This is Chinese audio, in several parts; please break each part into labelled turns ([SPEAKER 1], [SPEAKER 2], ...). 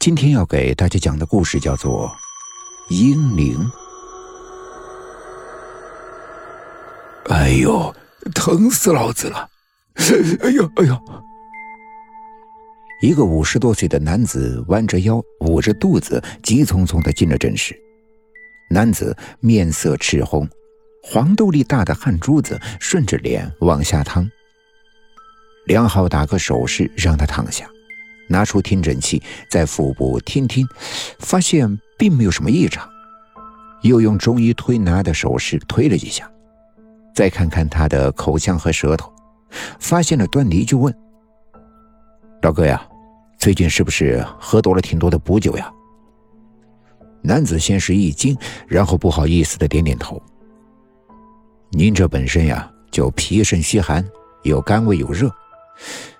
[SPEAKER 1] 今天要给大家讲的故事叫做《婴灵》。
[SPEAKER 2] 哎呦，疼死老子了！哎呦哎呦！
[SPEAKER 1] 一个五十多岁的男子弯着腰，捂着肚子，急匆匆的进了诊室。男子面色赤红，黄豆粒大的汗珠子顺着脸往下淌。梁浩打个手势，让他躺下。拿出听诊器，在腹部听听，发现并没有什么异常，又用中医推拿的手势推了几下，再看看他的口腔和舌头，发现了端倪，就问：“老哥呀，最近是不是喝多了挺多的补酒呀？”男子先是一惊，然后不好意思的点点头：“您这本身呀，就脾肾虚寒，有肝胃有热。”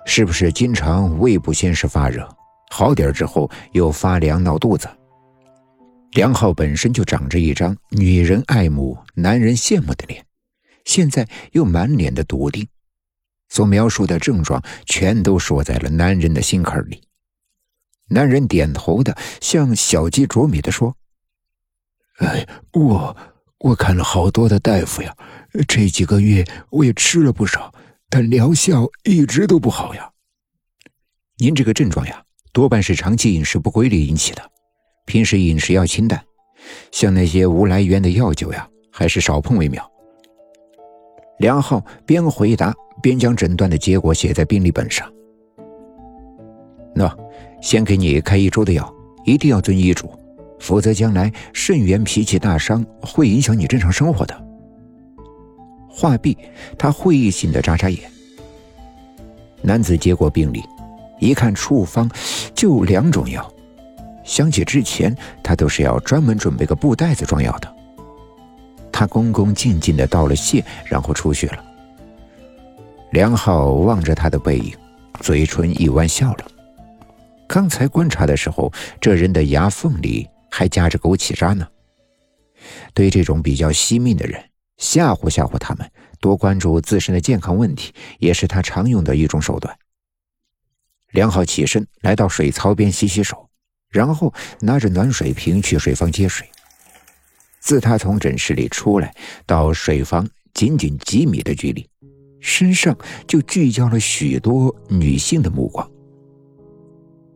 [SPEAKER 1] 是不是经常胃部先是发热，好点之后又发凉闹肚子？梁浩本身就长着一张女人爱慕、男人羡慕的脸，现在又满脸的笃定，所描述的症状全都说在了男人的心坎里。男人点头的，像小鸡啄米的说：“
[SPEAKER 2] 哎，我我看了好多的大夫呀，这几个月我也吃了不少。”但疗效一直都不好呀。
[SPEAKER 1] 您这个症状呀，多半是长期饮食不规律引起的，平时饮食要清淡，像那些无来源的药酒呀，还是少碰为妙。梁浩边回答边将诊断的结果写在病历本上。那，先给你开一周的药，一定要遵医嘱，否则将来肾源脾气大伤，会影响你正常生活的。话毕，他会意性的眨眨眼。男子接过病历，一看处方就两种药，想起之前他都是要专门准备个布袋子装药的。他恭恭敬敬的道了谢，然后出去了。梁浩望着他的背影，嘴唇一弯笑了。刚才观察的时候，这人的牙缝里还夹着枸杞渣呢。对这种比较惜命的人。吓唬吓唬他们，多关注自身的健康问题，也是他常用的一种手段。梁浩起身来到水槽边洗洗手，然后拿着暖水瓶去水房接水。自他从诊室里出来到水房仅仅几米的距离，身上就聚焦了许多女性的目光。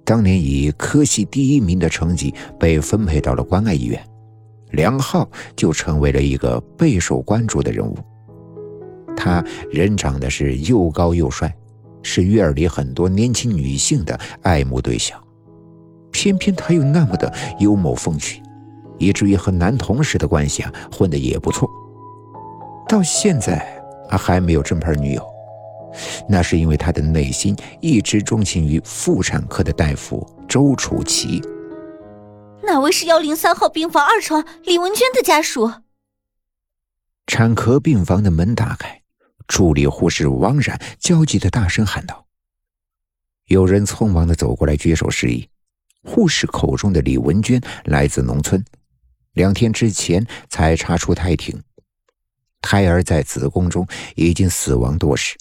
[SPEAKER 1] 当年以科系第一名的成绩被分配到了关爱医院。梁浩就成为了一个备受关注的人物。他人长得是又高又帅，是院里很多年轻女性的爱慕对象。偏偏他又那么的幽默风趣，以至于和男同事的关系啊混得也不错。到现在他还没有正牌女友，那是因为他的内心一直钟情于妇产科的大夫周楚奇。
[SPEAKER 3] 哪位是幺零三号病房二床李文娟的家属？
[SPEAKER 1] 产科病房的门打开，助理护士王冉焦急的大声喊道：“有人匆忙的走过来举手示意。护士口中的李文娟来自农村，两天之前才查出胎停，胎儿在子宫中已经死亡多时，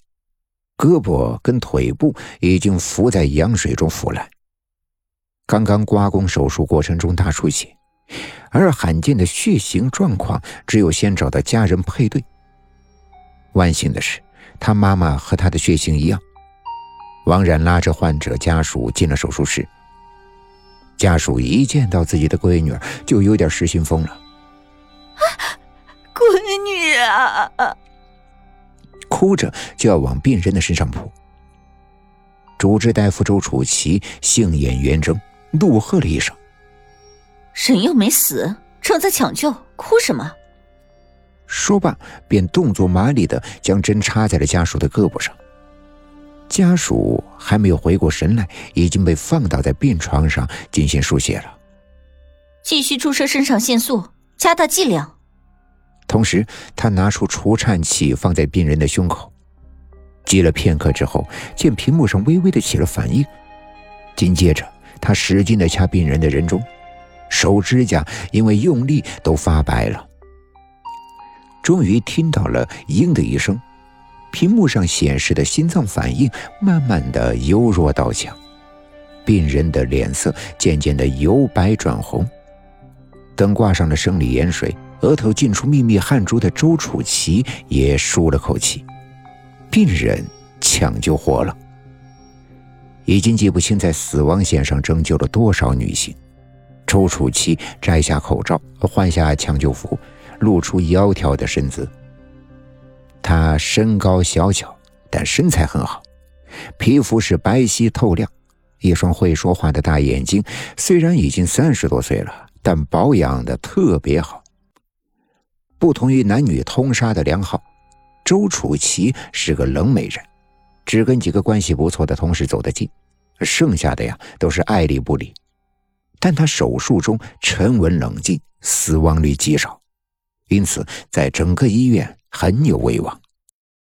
[SPEAKER 1] 胳膊跟腿部已经浮在羊水中腐烂。”刚刚刮宫手术过程中大出血，而罕见的血型状况只有先找到家人配对。万幸的是，他妈妈和他的血型一样。王冉拉着患者家属进了手术室。家属一见到自己的闺女，就有点失心疯了。
[SPEAKER 3] 啊，闺女啊！
[SPEAKER 1] 哭着就要往病人的身上扑。主治大夫周楚奇杏眼圆睁。怒喝了一声：“
[SPEAKER 3] 人又没死，正在抢救，哭什么？”
[SPEAKER 1] 说罢，便动作麻利的将针插在了家属的胳膊上。家属还没有回过神来，已经被放倒在病床上进行输血了。
[SPEAKER 3] 继续注射肾上腺素，加大剂量。
[SPEAKER 1] 同时，他拿出除颤器放在病人的胸口，击了片刻之后，见屏幕上微微的起了反应，紧接着。他使劲的掐病人的人中，手指甲因为用力都发白了。终于听到了“嘤”的一声，屏幕上显示的心脏反应慢慢的由弱到强。病人的脸色渐渐的由白转红。等挂上了生理盐水，额头浸出密密汗珠的周楚奇也舒了口气，病人抢救活了。已经记不清在死亡线上拯救了多少女性。周楚琪摘下口罩，换下抢救服，露出窈窕的身姿。他身高小巧，但身材很好，皮肤是白皙透亮，一双会说话的大眼睛。虽然已经三十多岁了，但保养的特别好。不同于男女通杀的梁浩，周楚琪是个冷美人，只跟几个关系不错的同事走得近，剩下的呀都是爱理不理。但他手术中沉稳冷静，死亡率极少，因此在整个医院。很有威望。